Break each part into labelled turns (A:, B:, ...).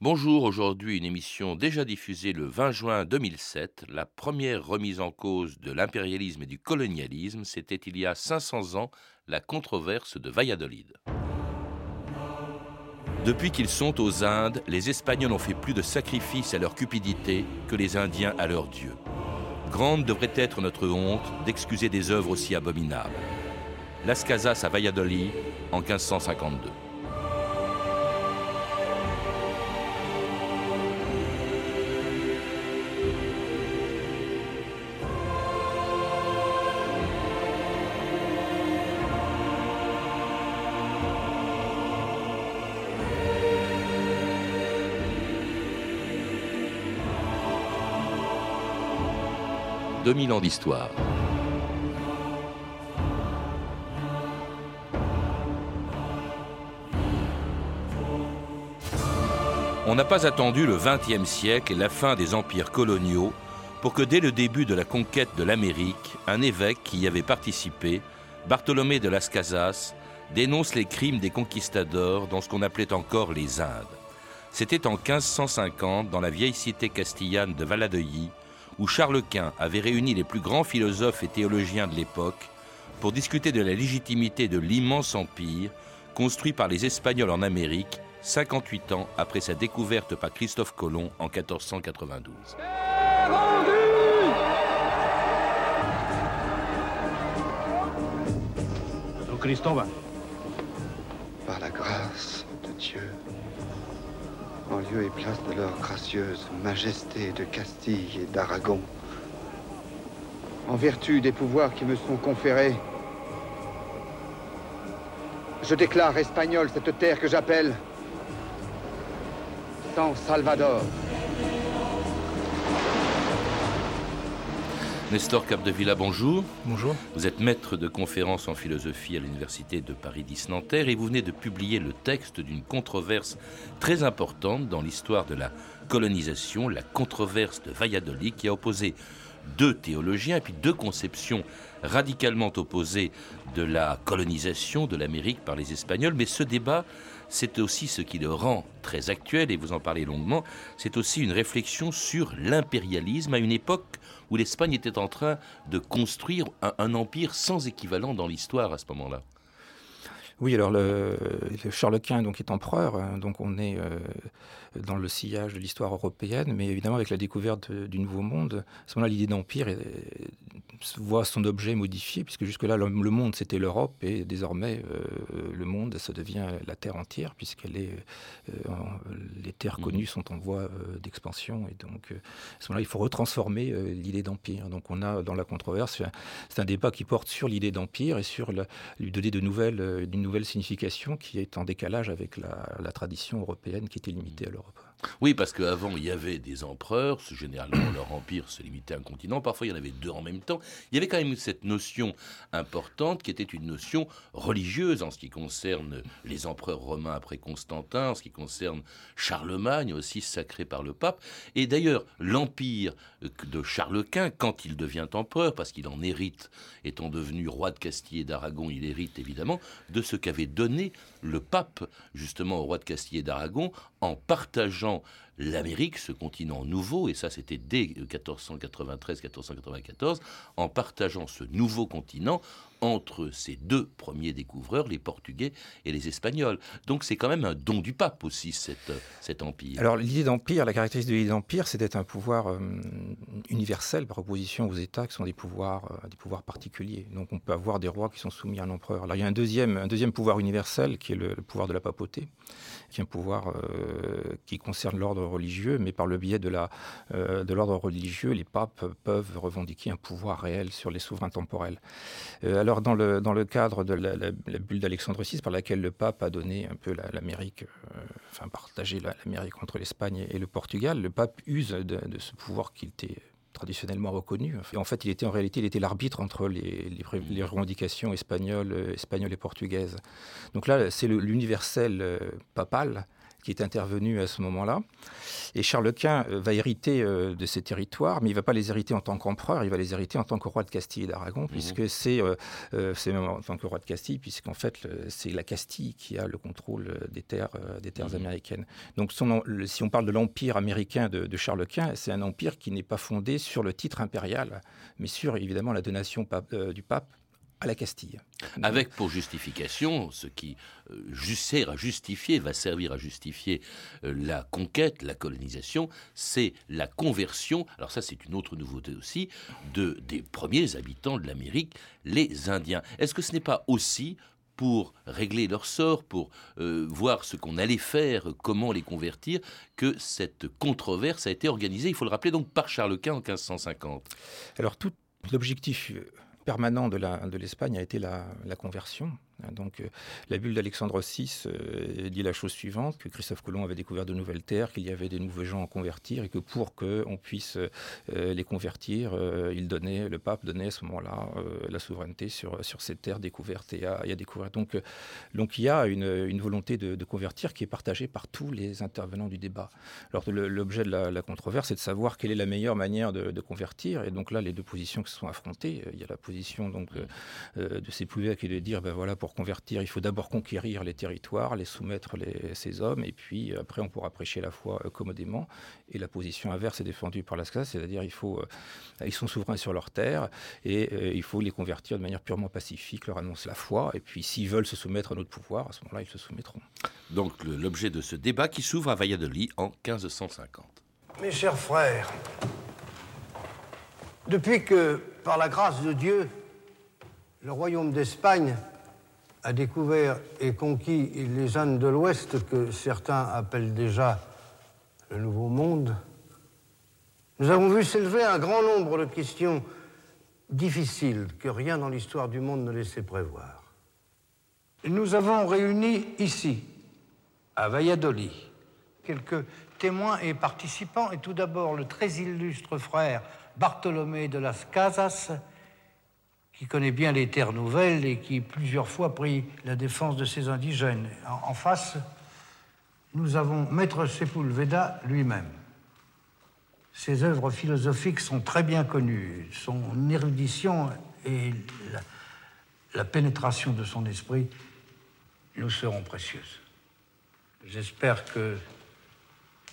A: Bonjour, aujourd'hui une émission déjà diffusée le 20 juin 2007. La première remise en cause de l'impérialisme et du colonialisme, c'était il y a 500 ans la controverse de Valladolid. Depuis qu'ils sont aux Indes, les Espagnols ont fait plus de sacrifices à leur cupidité que les Indiens à leurs dieux. Grande devrait être notre honte d'excuser des œuvres aussi abominables. Las Casas à Valladolid en 1552. 2000 ans d'histoire. On n'a pas attendu le XXe siècle et la fin des empires coloniaux pour que dès le début de la conquête de l'Amérique, un évêque qui y avait participé, Bartholomé de Las Casas, dénonce les crimes des conquistadors dans ce qu'on appelait encore les Indes. C'était en 1550 dans la vieille cité castillane de Valladolid où Charles Quint avait réuni les plus grands philosophes et théologiens de l'époque pour discuter de la légitimité de l'immense empire construit par les Espagnols en Amérique 58 ans après sa découverte par Christophe Colomb en 1492.
B: Par la grâce de Dieu, en lieu et place de leur gracieuse majesté de Castille et d'Aragon. En vertu des pouvoirs qui me sont conférés, je déclare espagnol cette terre que j'appelle San Salvador.
A: Nestor Capdevilla, bonjour.
C: Bonjour.
A: Vous êtes maître de conférences en philosophie à l'Université de Paris 10 Nanterre et vous venez de publier le texte d'une controverse très importante dans l'histoire de la colonisation, la controverse de Valladolid, qui a opposé deux théologiens et puis deux conceptions radicalement opposées de la colonisation de l'Amérique par les Espagnols. Mais ce débat, c'est aussi ce qui le rend très actuel, et vous en parlez longuement, c'est aussi une réflexion sur l'impérialisme à une époque où l'Espagne était en train de construire un, empire sans équivalent dans l'histoire à ce moment-là.
C: Oui, alors le, Charles Quint donc est empereur, hein, donc on est euh, dans le sillage de l'histoire européenne, mais évidemment avec la découverte du Nouveau Monde, à ce moment-là l'idée d'empire voit son objet modifié, puisque jusque-là le, monde c'était l'Europe et désormais euh, le monde ça devient la terre entière, puisqu'elle est euh, les terres mmh. connues sont en voie d'expansion et donc à ce moment-là il faut retransformer l'idée d'empire. Donc on a dans la controverse c'est un débat qui porte sur l'idée d'empire et sur lui donner de nouvelles nouvelle signification qui est en décalage avec la, tradition européenne qui était limitée à l'Europe.
A: Oui, parce qu'avant, il y avait des empereurs, généralement leur empire se limitait à un continent, parfois il y en avait deux en même temps. Il y avait quand même cette notion importante qui était une notion religieuse en ce qui concerne les empereurs romains après Constantin, en ce qui concerne Charlemagne aussi sacré par le pape. Et d'ailleurs, l'empire de Charles Quint, quand il devient empereur, parce qu'il en hérite, étant devenu roi de Castille et d'Aragon, il hérite évidemment de ce qu'avait donné le pape justement au roi de Castille et d'Aragon en partageant l'Amérique, ce continent nouveau, et ça c'était dès 1493-1494, en partageant ce nouveau continent entre ces deux premiers découvreurs, les Portugais et les Espagnols. Donc c'est quand même un don du pape aussi, cette, cet empire.
C: Alors l'idée d'empire, la caractéristique de l'idée d'empire, c'est d'être un pouvoir euh, universel par opposition aux États qui sont des pouvoirs, euh, des pouvoirs particuliers. Donc on peut avoir des rois qui sont soumis à l'empereur. Alors il y a un deuxième, un deuxième pouvoir universel qui est le, pouvoir de la papauté, qui est un pouvoir euh, qui concerne l'ordre religieux, mais par le biais de, l'ordre religieux, les papes peuvent revendiquer un pouvoir réel sur les souverains temporels. Euh, alors, dans le, dans le cadre de la, bulle d'Alexandre VI, par laquelle le pape a donné un peu l'Amérique, euh, enfin partagé l'Amérique entre l'Espagne et le Portugal, le pape use de, ce pouvoir qui était traditionnellement reconnu. en fait, il était en réalité, il était l'arbitre entre les, les, revendications espagnoles, espagnoles et portugaises. Donc là, c'est l'universel papal qui est intervenu à ce moment-là. Et Charles Quint euh, va hériter euh, de ces territoires, mais il ne va pas les hériter en tant qu'empereur, il va les hériter en tant que roi de Castille et d'Aragon, mhm. puisque c'est même en tant que roi de Castille, puisqu'en fait c'est la Castille qui a le contrôle des terres, des terres mhm. américaines. Donc si on parle de l'empire américain de, de Charles Quint, c'est un empire qui n'est pas fondé sur le titre impérial, mais sur évidemment la donation du pape à la Castille.
A: Avec pour justification, ce qui euh, sert à justifier, va servir à justifier euh, la conquête, la colonisation, c'est la conversion, alors ça c'est une autre nouveauté aussi, de, des premiers habitants de l'Amérique, les Indiens. Est-ce que ce n'est pas aussi pour régler leur sort, pour euh, voir ce qu'on allait faire, comment les convertir, que cette controverse a été organisée, il faut le rappeler donc par Charles Quint en 1550.
C: Alors tout l'objectif permanent de l'Espagne a été la, conversion. Donc, euh, la bulle d'Alexandre VI euh, dit la chose suivante que Christophe Colomb avait découvert de nouvelles terres, qu'il y avait des nouveaux gens à convertir et que pour qu'on puisse euh, les convertir, il donnait, le pape donnait à ce moment-là la souveraineté sur, sur ces terres découvertes et à, découvrir. Donc, donc, il y a une, volonté de, convertir qui est partagée par tous les intervenants du débat. Alors, l'objet de la, controverse, c'est de savoir quelle est la meilleure manière de, convertir. Et donc là, les deux positions qui se sont affrontées, il y a la position donc, de ces qui est de dire, ben voilà, pour convertir, il faut d'abord conquérir les territoires, les soumettre les, ces hommes, et puis après on pourra prêcher la foi euh, commodément. Et la position inverse est défendue par l'ASCA, c'est-à-dire il faut, ils sont souverains sur leurs terres, et il faut les convertir de manière purement pacifique, leur annoncer la foi, et puis s'ils veulent se soumettre à notre pouvoir, à ce moment-là, ils se soumettront.
A: Donc l'objet de ce débat qui s'ouvre à Valladolid en 1550.
D: Mes chers frères, depuis que, par la grâce de Dieu, le royaume d'Espagne a découvert et conquis les Indes de l'Ouest que certains appellent déjà le Nouveau Monde, nous avons vu s'élever un grand nombre de questions difficiles que rien dans l'histoire du monde ne laissait prévoir. Nous avons réuni ici, à Valladolid, quelques témoins et participants, et tout d'abord le très illustre frère Bartholomé de las Casas, qui connaît bien les terres nouvelles et qui plusieurs fois pris la défense de ses indigènes. En, face, nous avons Maître Sepulveda lui-même. Ses œuvres philosophiques sont très bien connues. Son érudition et la pénétration de son esprit nous seront précieuses. J'espère que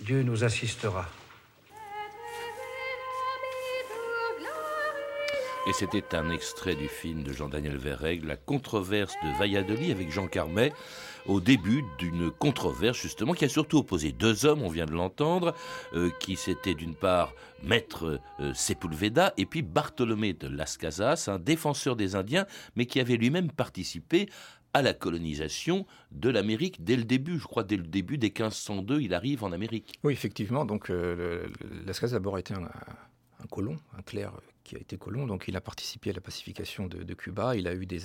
D: Dieu nous assistera.
A: Et c'était un extrait du film de Jean-Daniel Verrègue, La controverse de Valladolid avec Jean Carmet, au début d'une controverse justement qui a surtout opposé deux hommes, on vient de l'entendre, euh, qui c'était d'une part Maître euh, Sepulveda et puis Bartholomé de Las Casas, un défenseur des Indiens, mais qui avait lui-même participé à la colonisation de l'Amérique dès le début. Je crois dès le début, dès 1502, il arrive en Amérique.
C: Oui, effectivement. Donc, euh, Las Casas d'abord été un, un colon, un clerc qui a été colon, donc il a participé à la pacification de, Cuba. Il a eu des,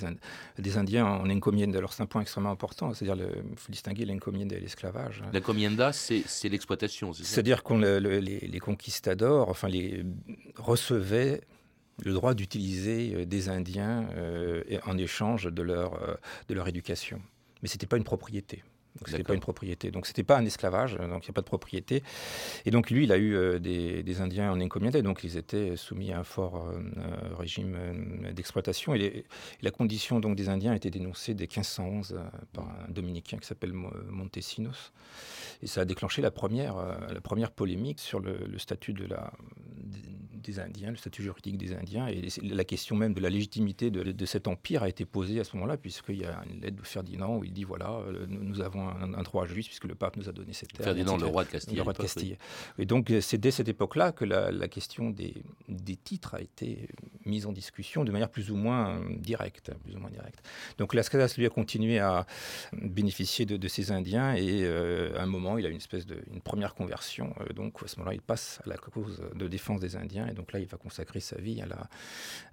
C: des Indiens en encomienda. Alors c'est un point extrêmement important, c'est-à-dire il faut distinguer l'encomienda et l'esclavage.
A: L'encomienda, c'est l'exploitation, c'est
C: C'est-à-dire que les, les, conquistadors, enfin, les recevaient le droit d'utiliser euh, des Indiens euh, en échange de leur, euh, de leur éducation. Mais ce n'était pas une propriété. Donc c'était pas une propriété. Donc c'était pas un esclavage, donc il n'y a pas de propriété. Et donc lui, il a eu euh, des, Indiens en encomienda, donc ils étaient soumis à un fort euh, euh, régime d'exploitation. Et, la condition donc des Indiens a été dénoncée dès 1511 par un dominicain qui s'appelle Montesinos. Et ça a déclenché la première, la première polémique sur le, statut de la, des Indiens, le statut juridique des Indiens. Et la question même de la légitimité de, cet empire a été posée à ce moment-là, puisqu'il y a une lettre de Ferdinand où il dit voilà, nous avons un, droit juste puisque le pape nous a donné cette terre.
A: Ferdinand, le roi de Castille.
C: Le roi de Castille. Et donc c'est dès cette époque-là que la, question des, des, titres a été mise en discussion de manière plus ou moins directe. Plus ou moins directe. Donc Las lui a continué à bénéficier de, ces Indiens et euh, à un moment il a une espèce de une première conversion. Euh, donc à ce moment-là il passe à la cause de défense des Indiens et donc là il va consacrer sa vie à la,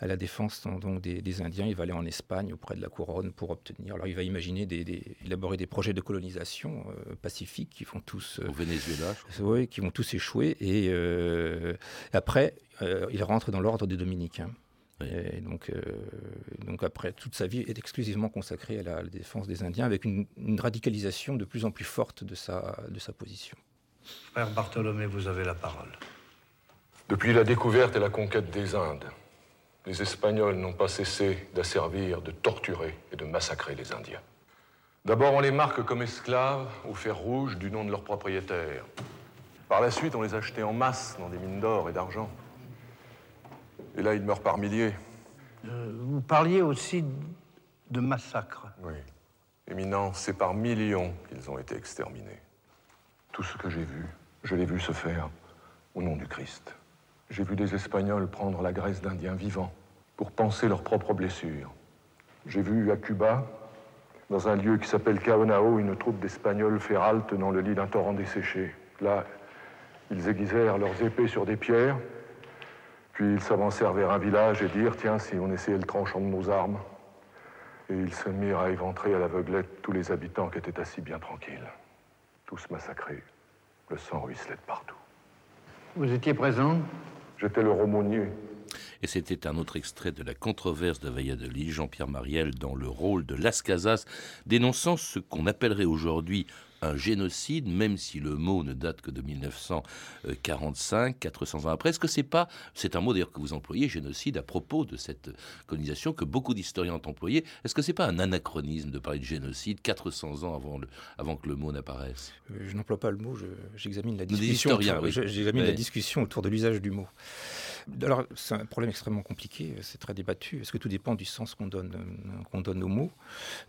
C: à la défense donc, des, Indiens. Il va aller en Espagne auprès de la couronne pour obtenir. Alors il va imaginer des, élaborer des projets de colonisation colonisation euh, pacifique qui vont tous...
A: Euh, Au Venezuela,
C: Oui, qui vont tous échouer. Et euh, après, il rentre dans l'ordre des dominicains. Et donc, euh, donc après, toute sa vie est exclusivement consacrée à la, défense des Indiens, avec une, radicalisation de plus en plus forte de sa, de sa position.
D: Frère Bartholomé, vous avez la parole.
E: Depuis la découverte et la conquête des Indes, les Espagnols n'ont pas cessé d'asservir, de torturer et de massacrer les Indiens. D'abord, on les marque comme esclaves au fer rouge du nom de leur propriétaire. Par la suite, on les achetait en masse dans des mines d'or et d'argent. Et là, ils meurent par milliers.
D: Euh, vous parliez aussi de massacres.
E: Oui. Éminent, c'est par millions qu'ils ont été exterminés. Tout ce que j'ai vu, je l'ai vu se faire au nom du Christ. J'ai vu des Espagnols prendre la graisse d'Indiens vivants pour penser leurs propres blessures. J'ai vu à Cuba, dans un lieu qui s'appelle Caonao, une troupe d'Espagnols faire halte dans le lit d'un torrent desséché. Là, ils aiguisèrent leurs épées sur des pierres, puis ils s'avancèrent vers un village et dirent Tiens, si on essayait le tranchant de nos armes. Et ils se mirent à éventrer à l'aveuglette tous les habitants qui étaient assis bien tranquilles. Tous massacrés. Le sang ruisselait de partout.
D: Vous étiez présent?
E: J'étais le romonier.
A: Et c'était un autre extrait de la controverse de Valladolid, Jean-Pierre Mariel dans le rôle de Las Casas, dénonçant ce qu'on appellerait aujourd'hui un génocide, même si le mot ne date que de 1945, 400 ans après. Est-ce que c'est pas, c'est un mot d'ailleurs que vous employez, génocide, à propos de cette colonisation que beaucoup d'historiens ont employé. Est-ce que c'est pas un anachronisme de parler de génocide 400 ans avant, le, avant que le mot n'apparaisse?
C: Je n'emploie pas le mot, j'examine la discussion. J'examine la discussion autour de l'usage du mot. Alors, c'est un problème extrêmement compliqué, c'est très débattu, parce que tout dépend du sens qu'on donne, qu'on donne aux mots.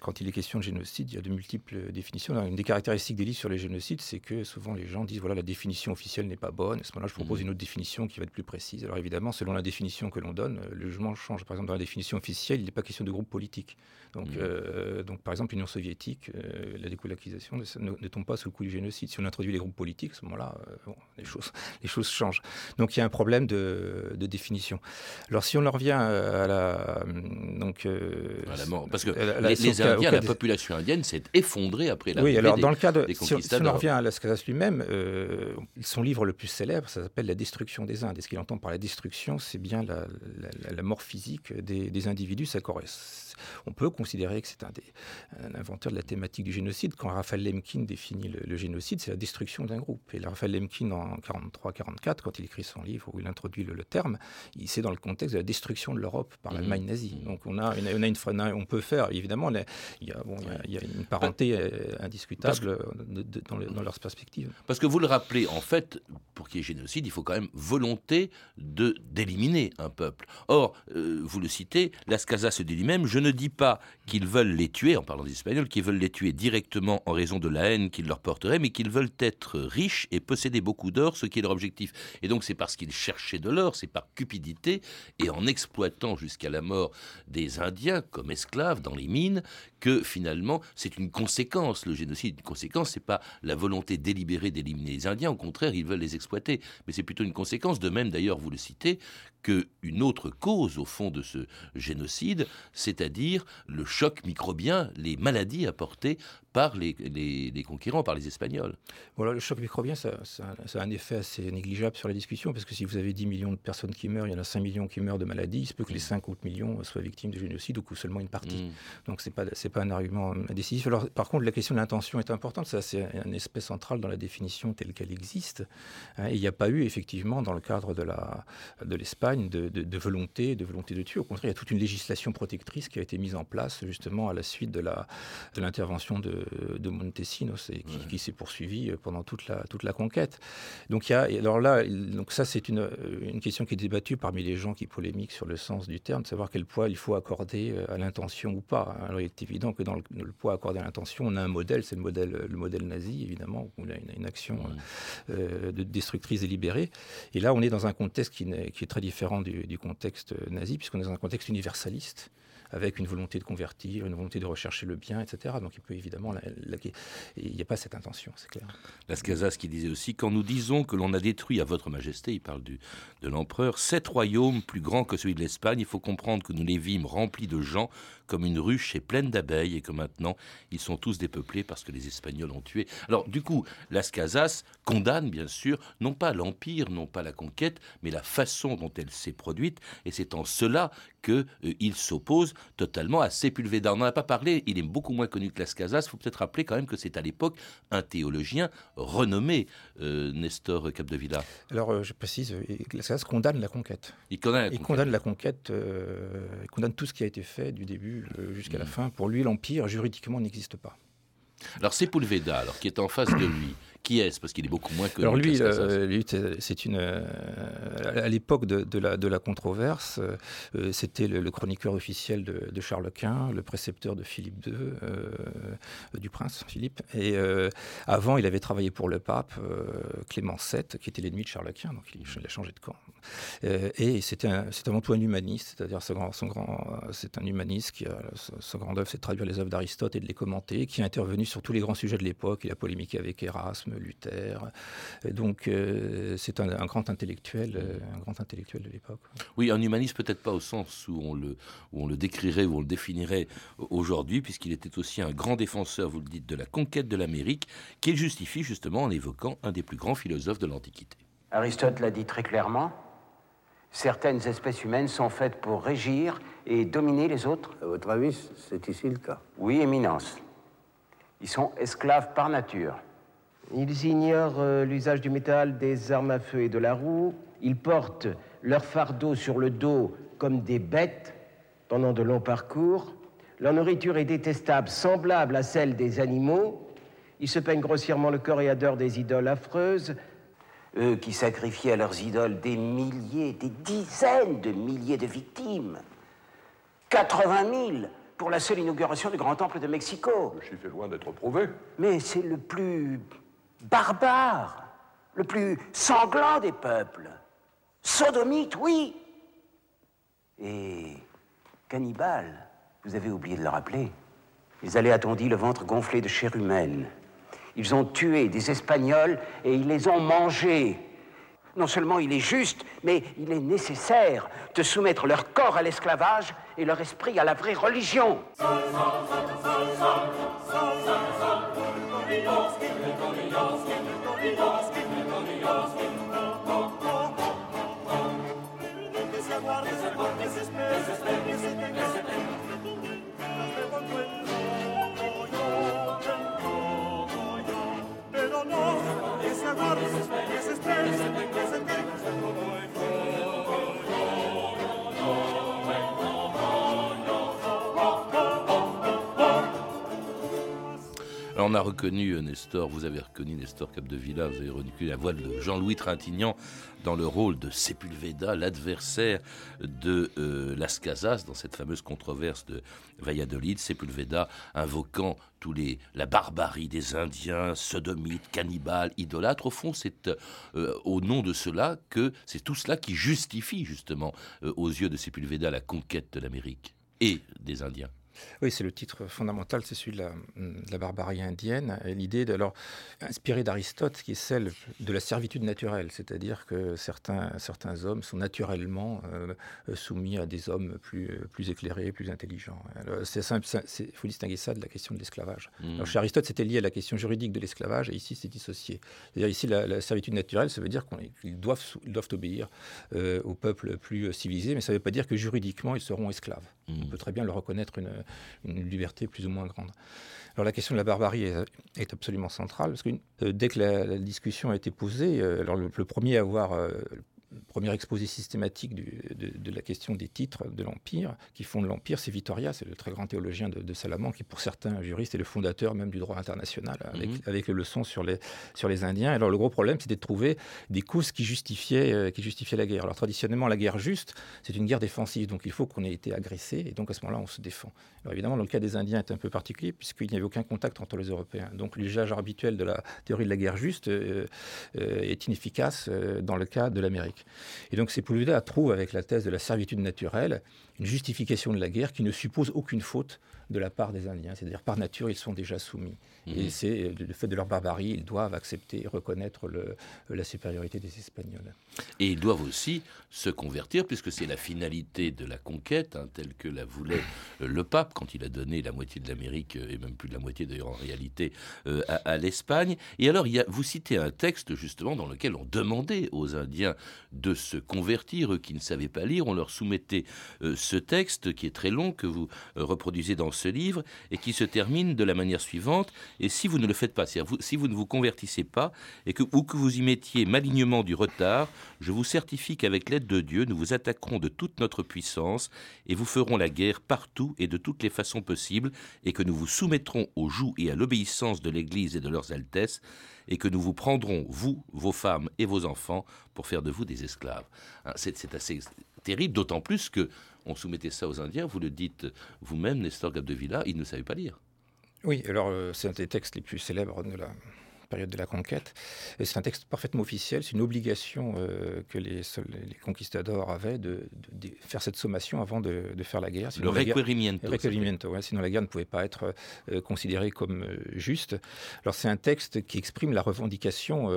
C: Quand il est question de génocide, il y a de multiples définitions. une des caractéristiques des livres sur les génocides, c'est que souvent les gens disent voilà, la définition officielle n'est pas bonne. À ce moment-là, je propose mmh. une autre définition qui va être plus précise. Alors, évidemment, selon la définition que l'on donne, le jugement change. Par exemple, dans la définition officielle, il n'est pas question de groupe politique. Donc, mmh. euh, donc par exemple, l'Union soviétique, euh, la décolonisation ne, tombe pas sous le coup du génocide. Si on introduit les groupes politiques, à ce moment-là, les, choses, les choses changent. Donc, il y a un problème de de, définition. Alors si on en revient à la donc
A: euh, à la mort, parce que les, Indiens, la population indienne s'est effondrée après la
C: oui. Alors dans le cas de si, on en revient à Las Casas lui-même, euh, son livre le plus célèbre, ça s'appelle La destruction des Indes. Et ce qu'il entend par la destruction, c'est bien la, la, mort physique des, des individus. Ça on peut considérer que c'est un, inventeur de la thématique du génocide. Quand Raphaël Lemkin définit le, génocide, c'est la destruction d'un groupe. Et Raphaël Lemkin, en 43-44, quand il écrit son livre où il introduit le, terme, c'est dans le contexte de la destruction de l'Europe par mmh. l'Allemagne nazie. Donc on a, on a, une, on peut faire, évidemment, il y a, il y a une parenté euh, indiscutable dans, dans leurs perspectives.
A: Parce que vous le rappelez, en fait, pour qu'il y ait génocide, il faut quand même volonté de d'éliminer un peuple. Or, euh, vous le citez, Las Casas se dit lui-même, je ne dit pas qu'ils veulent les tuer, en parlant des Espagnols, qu'ils veulent les tuer directement en raison de la haine qu'ils leur porteraient, mais qu'ils veulent être riches et posséder beaucoup d'or, ce qui est leur objectif. Et donc c'est parce qu'ils cherchaient de l'or, c'est par cupidité, et en exploitant jusqu'à la mort des Indiens comme esclaves dans les mines, que finalement c'est une conséquence, le génocide. Une conséquence, c'est pas la volonté délibérée d'éliminer les Indiens, au contraire, ils veulent les exploiter. Mais c'est plutôt une conséquence, de même d'ailleurs, vous le citez, qu'une autre cause au fond de ce génocide, c'est-à-dire le choc microbien, les maladies apportées par les, les, conquérants, par les Espagnols.
C: Voilà, le choc microbien, ça, ça, a un effet assez négligeable sur la discussion, parce que si vous avez 10 millions de personnes qui meurent, il y en a 5 millions qui meurent de maladies, il se peut que les 5 autres millions soient victimes de génocide ou que seulement une partie. Mm. Donc ce n'est pas, pas un argument décisif. Alors, par contre, la question de l'intention est importante, ça c'est un aspect central dans la définition telle qu'elle existe. Hein. il n'y a pas eu effectivement, dans le cadre de l'Espagne, de, de, de, volonté, de volonté de tuer. Au contraire, il y a toute une législation protectrice qui a été mise en place justement à la suite de l'intervention de, de Montesinos et qui, s'est poursuivie pendant toute la, toute la conquête. Donc, il y a, alors là, donc ça, c'est une, une question qui est débattue parmi les gens qui polémiquent sur le sens du terme, de savoir quel poids il faut accorder euh, à l'intention ou pas. Alors, il est évident que dans le, poids accordé à l'intention, on a un modèle, c'est le modèle, le modèle nazi, évidemment, où il a une, action euh, de destructrice délibérée. Et là, on est dans un contexte qui, qui est très différent du, du contexte nazi, puisqu'on est dans un contexte universaliste avec une volonté de convertir, une volonté de rechercher le bien, etc. Donc il peut évidemment, il n'y a pas cette intention, c'est clair.
A: Las Casas qui disait aussi, quand nous disons que l'on a détruit à votre majesté, il parle du, de l'empereur, sept royaumes plus grands que celui de l'Espagne, il faut comprendre que nous les vîmes remplis de gens comme une ruche est pleine d'abeilles et que maintenant ils sont tous dépeuplés parce que les Espagnols ont tué. Alors du coup, Las Casas condamne bien sûr non pas l'empire, non pas la conquête, mais la façon dont elle s'est produite et c'est en cela qu'il euh, s'oppose totalement à Sepulveda. On n'en a pas parlé, il est beaucoup moins connu que Las Casas. Il faut peut-être rappeler quand même que c'est à l'époque un théologien renommé, euh, Nestor Capdevilla.
C: Alors, euh, je précise, Las Casas condamne la conquête.
A: Il condamne la
C: il Condamne la conquête il condamne tout ce qui a été fait du début jusqu'à la mm. fin. Pour lui, l'Empire, juridiquement, n'existe pas.
A: Alors Sepulveda, alors qui est en face de lui, qui est-ce? Parce qu'il est beaucoup moins que.
C: Alors lui, euh, lui c'est une. Euh, à l'époque de, la, de la controverse, euh, c'était le, chroniqueur officiel de, Charles Quint, le précepteur de Philippe II, du prince Philippe. Et avant, il avait travaillé pour le pape Clément VII, qui était l'ennemi de Charles Quint, donc il, a changé de camp. et c'était avant tout un humaniste, c'est-à-dire son grand, son grand, c'est un humaniste qui a son grand œuvre, c'est de traduire les œuvres d'Aristote et de les commenter, qui a intervenu sur tous les grands sujets de l'époque. Il a polémiqué avec Erasme Luther. donc euh, c'est un, grand intellectuel, euh, un grand intellectuel de l'époque.
A: Oui, un humaniste peut-être pas au sens où on le, où on le décrirait, où on le définirait aujourd'hui, puisqu'il était aussi un grand défenseur, vous le dites, de la conquête de l'Amérique, qu'il justifie justement en évoquant un des plus grands philosophes de l'Antiquité.
F: Aristote l'a dit très clairement. Certaines espèces humaines sont faites pour régir et dominer les autres.
D: À votre avis, c'est ici le cas?
F: Oui, éminence. Ils sont esclaves par nature.
G: Ils ignorent euh, l'usage du métal, des armes à feu et de la roue. Ils portent leur fardeau sur le dos comme des bêtes pendant de longs parcours. Leur nourriture est détestable, semblable à celle des animaux. Ils se peignent grossièrement le corps et adorent des idoles affreuses.
F: Eux qui sacrifiaient à leurs idoles des milliers, des dizaines de milliers de victimes. 80 000 pour la seule inauguration du Grand Temple de Mexico.
E: Le chiffre est loin d'être prouvé.
F: Mais c'est le plus barbare, le plus sanglant des peuples. Sodomite, oui. Et cannibale, vous avez oublié de le rappeler. Ils allaient à Tondy le ventre gonflé de chair humaine. Ils ont tué des Espagnols et ils les ont mangés. Non seulement il est juste, mais il est nécessaire de soumettre leur corps à l'esclavage et leur esprit à la vraie religion.
A: estrellas, entre on a reconnu euh, Nestor, vous avez reconnu Nestor Capdevilla, vous avez reconnu la voix de Jean-Louis Trintignant dans le rôle de Sepulveda, l'adversaire de euh, Las Casas dans cette fameuse controverse de Valladolid. Sepulveda invoquant tous les la barbarie des Indiens, sodomites, cannibales, idolâtres. Au fond, c'est euh, au nom de cela que c'est tout cela qui justifie justement aux yeux de Sepulveda la conquête de l'Amérique et des Indiens.
C: Oui, c'est le titre fondamental, c'est celui de la, barbarie indienne. L'idée, de, alors, inspirée d'Aristote, qui est celle de la servitude naturelle, c'est-à-dire que certains, certains hommes sont naturellement euh, soumis à des hommes plus, plus éclairés, plus intelligents. C'est simple, il faut distinguer ça de la question de l'esclavage. Mmh. Chez Aristote, c'était lié à la question juridique de l'esclavage, et ici, c'est dissocié. C'est-à-dire ici, la, servitude naturelle, ça veut dire qu'ils doivent, doivent obéir euh, au peuple plus civilisé, mais ça ne veut pas dire que juridiquement, ils seront esclaves. Mmh. On peut très bien leur reconnaître une, une liberté plus ou moins grande. Alors la question de la barbarie est, absolument centrale, parce que euh, dès que la, discussion a été posée, euh, alors le, premier à avoir premier exposé systématique de, la question des titres de l'Empire, qui fonde l'Empire, c'est Vittoria, c'est le très grand théologien de, Salamanque, qui pour certains juristes est le fondateur même du droit international, avec, mhm. avec les leçons sur les, sur les Indiens. Alors le gros problème, c'était de trouver des causes qui justifiaient, euh, qui justifiaient la guerre. Alors traditionnellement, la guerre juste, c'est une guerre défensive, donc il faut qu'on ait été agressé, et donc à ce moment-là, on se défend. Alors évidemment, le cas des Indiens est un peu particulier, puisqu'il n'y avait aucun contact entre les Européens. Donc l'usage habituel de la théorie de la guerre juste euh, euh, est inefficace dans le cas de l'Amérique. Et donc Sepulveda trouve avec la thèse de la servitude naturelle une justification de la guerre qui ne suppose aucune faute de la part des Indiens. C'est-à-dire, par nature, ils sont déjà soumis. Et mhm. c'est le fait de leur barbarie, ils doivent accepter et reconnaître le, la supériorité des Espagnols.
A: Et ils doivent aussi se convertir, puisque c'est la finalité de la conquête, hein, telle que la voulait euh, le pape quand il a donné la moitié de l'Amérique, euh, et même plus de la moitié d'ailleurs en réalité, euh, à, l'Espagne. Et alors, il y a, vous citez un texte justement dans lequel on demandait aux Indiens de se convertir, eux qui ne savaient pas lire. On leur soumettait euh, ce texte qui est très long, que vous euh, reproduisez dans ce livre, et qui se termine de la manière suivante. Et si vous ne le faites pas, si vous ne vous convertissez pas, et que, ou que vous y mettiez malignement du retard, je vous certifie qu'avec l'aide de Dieu, nous vous attaquerons de toute notre puissance, et vous ferons la guerre partout et de toutes les façons possibles, et que nous vous soumettrons au joug et à l'obéissance de l'Église et de leurs altesses, et que nous vous prendrons, vous, vos femmes et vos enfants, pour faire de vous des esclaves. Hein, c'est assez terrible, d'autant plus que on soumettait ça aux Indiens, vous le dites vous-même, Nestor Gabdevilla, ils ne savaient pas lire.
C: Oui, alors euh, c'est un des textes les plus célèbres de la, période de la conquête. C'est un texte parfaitement officiel, c'est une obligation euh, que les, les, conquistadors avaient de, faire cette sommation avant de, faire la guerre.
A: Sinon le requerimiento.
C: sinon la guerre ne pouvait pas être euh, considérée comme euh, juste. Alors c'est un texte qui exprime la revendication,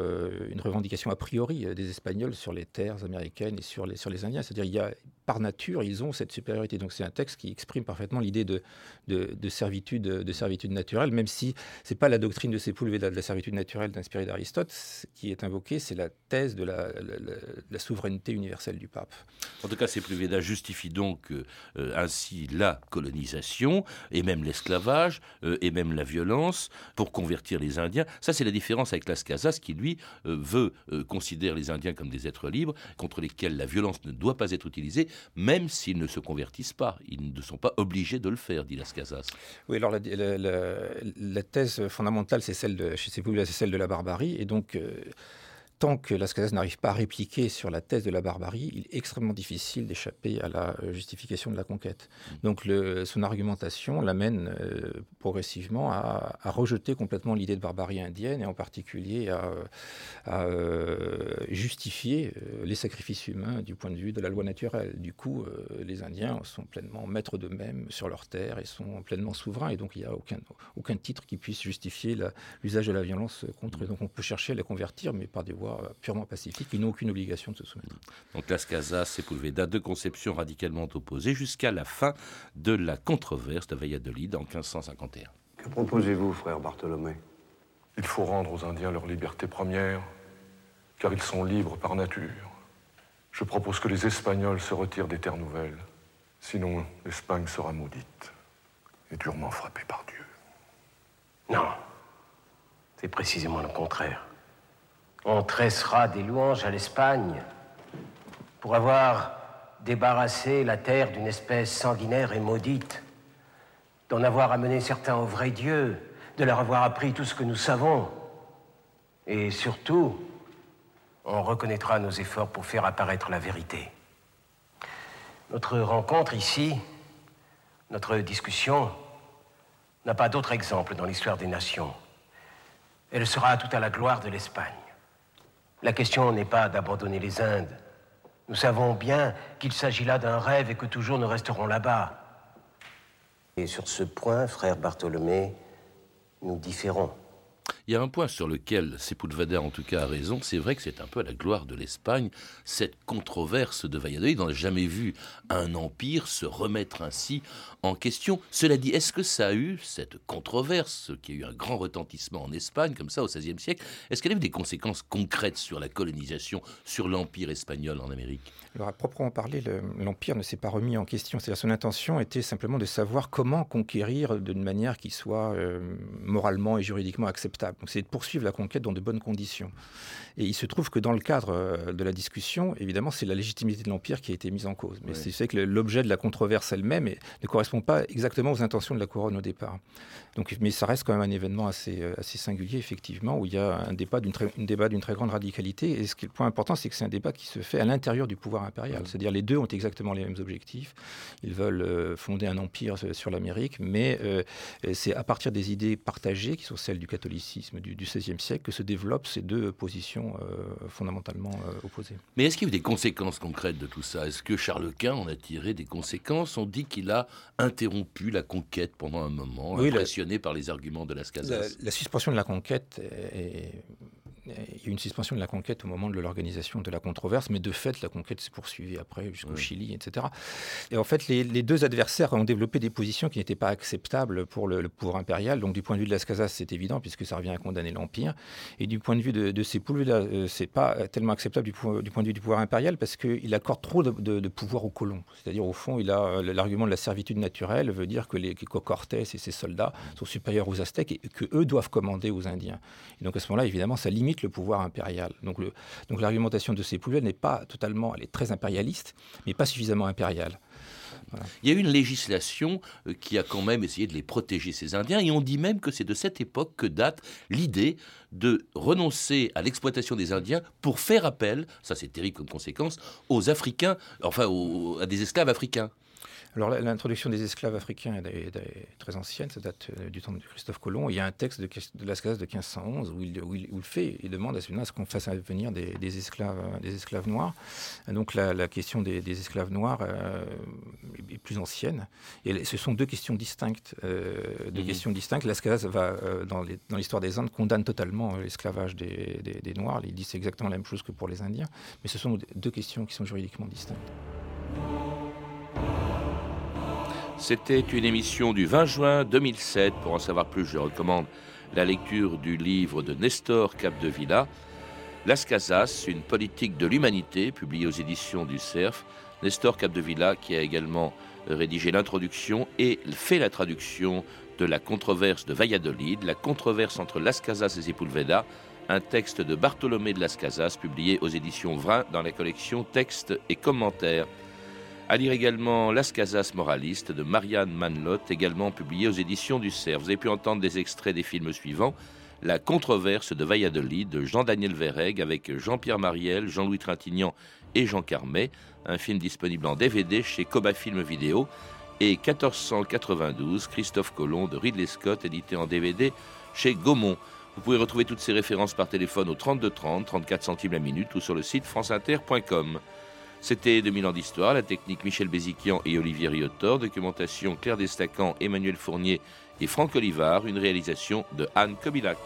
C: une revendication a priori des Espagnols sur les terres américaines et sur les, sur les Indiens. C'est-à-dire il y a par nature, ils ont cette supériorité. Donc c'est un texte qui exprime parfaitement l'idée de, de, servitude, de servitude naturelle, même si c'est pas la doctrine de Sepulveda de la servitude naturelle inspirée d'Aristote qui est invoquée, c'est la thèse de la, souveraineté universelle du pape.
A: En tout cas, Sepulveda justifie donc euh, ainsi la colonisation et même l'esclavage euh, et même la violence pour convertir les Indiens. Ça, c'est la différence avec Las Casas qui, lui, euh, veut considérer les Indiens comme des êtres libres contre lesquels la violence ne doit pas être utilisée même s'ils ne se convertissent pas. Ils ne sont pas obligés de le faire, dit Las Casas.
C: Oui, alors la, thèse fondamentale, c'est celle de, la barbarie, et donc euh, tant que Lascazes n'arrive pas à répliquer sur la thèse de la barbarie, il est extrêmement difficile d'échapper à la euh, justification de la conquête. Mm. Donc son argumentation l'amène euh, progressivement à, rejeter complètement l'idée de barbarie indienne et en particulier à, euh, justifier les sacrifices humains du point de vue de la loi naturelle. Du coup, les Indiens sont pleinement maîtres d'eux-mêmes sur leur terre et sont pleinement souverains et donc il n'y a aucun, aucun titre qui puisse justifier l'usage de la violence contre eux. Donc on peut chercher à les convertir, mais par des voies purement pacifiques, ils n'ont aucune obligation de se soumettre.
A: Donc Las Casas et Pulveda, deux conceptions radicalement opposées jusqu'à la fin de la controverse de Valladolid en 1551.
B: Que proposez-vous, frère Bartholomé?
E: Il faut rendre aux Indiens leur liberté première, car ils sont libres par nature. Je propose que les Espagnols se retirent des terres nouvelles, sinon l'Espagne sera maudite et durement frappée par Dieu.
F: Non, c'est précisément le contraire. On tressera des louanges à l'Espagne pour avoir débarrassé la terre d'une espèce sanguinaire et maudite, d'en avoir amené certains au vrai Dieu, de leur avoir appris tout ce que nous savons. Et surtout, on reconnaîtra nos efforts pour faire apparaître la vérité. Notre rencontre ici, notre discussion, n'a pas d'autre exemple dans l'histoire des nations. Elle sera tout à la gloire de l'Espagne. La question n'est pas d'abandonner les Indes. Nous savons bien qu'il s'agit là d'un rêve et que toujours nous resterons là-bas. Et sur ce point, frère Bartholomé, nous différons.
A: Il y a un point sur lequel Sepulveda en tout cas a raison, c'est vrai que c'est un peu à la gloire de l'Espagne, cette controverse de Valladolid. On n'a jamais vu un empire se remettre ainsi en question. Cela dit, est-ce que ça a eu, cette controverse, qui a eu un grand retentissement en Espagne, comme ça au XVIe siècle, est-ce qu'elle a eu des conséquences concrètes sur la colonisation, sur l'empire espagnol en Amérique?
C: Alors à proprement parler, l'empire ne s'est pas remis en question. C'est-à-dire son intention était simplement de savoir comment conquérir d'une manière qui soit euh, moralement et juridiquement acceptable. Donc c'est de poursuivre la conquête dans de bonnes conditions. Et il se trouve que dans le cadre euh, de la discussion, évidemment, c'est la légitimité de l'empire qui a été mise en cause. Mais c'est que l'objet de la controverse elle-même ne correspond pas exactement aux intentions de la couronne au départ. Donc, mais ça reste quand même un événement assez, euh, assez singulier, effectivement, où il y a un débat d'une très, très grande radicalité. Et ce qui est le point important, c'est que c'est un débat qui se fait à l'intérieur du pouvoir impérial. C'est-à-dire les deux ont exactement les mêmes objectifs. Ils veulent euh, fonder un empire sur l'Amérique, mais euh, c'est à partir des idées partagées, qui sont celles du catholicisme du, XVIe siècle, que se développent ces deux positions fondamentalement opposées.
A: Mais est-ce qu'il y a eu des conséquences concrètes de tout ça? Est-ce que Charles Quint en a tiré des conséquences? On dit qu'il a interrompu la conquête pendant un moment, impressionné par les arguments de Las Casas.
C: La, suspension de la conquête est il y a eu une suspension de la conquête au moment de l'organisation de la controverse, mais de fait, la conquête s'est poursuivie après jusqu'au Chili, etc. Et en fait, les, deux adversaires ont développé des positions qui n'étaient pas acceptables pour le, pouvoir impérial. Donc, du point de vue de Las Casas, c'est évident, puisque ça revient à condamner l'Empire. Et du point de vue de, ces poules-là, ce c'est pas tellement acceptable du, point de vue du pouvoir impérial, parce qu'il accorde trop de, pouvoir aux colons. C'est-à-dire, au fond, il a l'argument de la servitude naturelle, veut dire que les, Cortés et ses soldats sont supérieurs aux Aztèques et que eux doivent commander aux Indiens. Et donc, à ce moment-là, évidemment, ça limite le pouvoir impérial. Donc, l'argumentation de ces poulets n'est pas totalement, elle est très impérialiste, mais pas suffisamment impériale.
A: Il y a une législation euh, qui a quand même essayé de les protéger, ces Indiens, et on dit même que c'est de cette époque que date l'idée de renoncer à l'exploitation des Indiens pour faire appel, ça c'est terrible comme conséquence, aux Africains, enfin à des esclaves africains.
C: Alors l'introduction des esclaves africains est, très ancienne, ça date euh, du temps de Christophe Colomb. Il y a un texte de, de Las Casas de 1511 où il, où, il, fait, il demande à ce qu'on fasse venir des, esclaves, des esclaves noirs. Donc la, question des, esclaves noirs euh, est plus ancienne. Et ce sont deux questions distinctes. Euh, deux mmh. questions distinctes. Las Casas va, dans l'histoire des Indes, condamne totalement l'esclavage des, des Noirs. Il dit c'est exactement la même chose que pour les Indiens. Mais ce sont deux questions qui sont juridiquement distinctes.
A: C'était une émission du 20 juin 2007. Pour en savoir plus, je recommande la lecture du livre de Nestor Capdevilla, Las Casas, une politique de l'humanité, publié aux éditions du CERF. Nestor Capdevilla, qui a également rédigé l'introduction et fait la traduction de la controverse de Valladolid, la controverse entre Las Casas et Sepulveda, un texte de Bartholomé de Las Casas, publié aux éditions Vrin dans la collection Textes et commentaires. À lire également Las Casas Moraliste de Marianne Manlot, également publié aux éditions du CERF. Vous avez pu entendre des extraits des films suivants. La controverse de Valladolid de Jean-Daniel Verreg avec Jean-Pierre Mariel, Jean-Louis Trintignant et Jean Carmet. Un film disponible en DVD chez Coba Film Vidéo. Et 1492, Christophe Colomb de Ridley Scott, édité en DVD chez Gaumont. Vous pouvez retrouver toutes ces références par téléphone au 32 30, 34 centimes la minute ou sur le site franceinter.com. C'était 2000 ans d'histoire, la technique Michel Béziquian et Olivier Riotor, documentation Claire Destacan, Emmanuel Fournier et Franck Olivard, une réalisation de Anne Kobilac.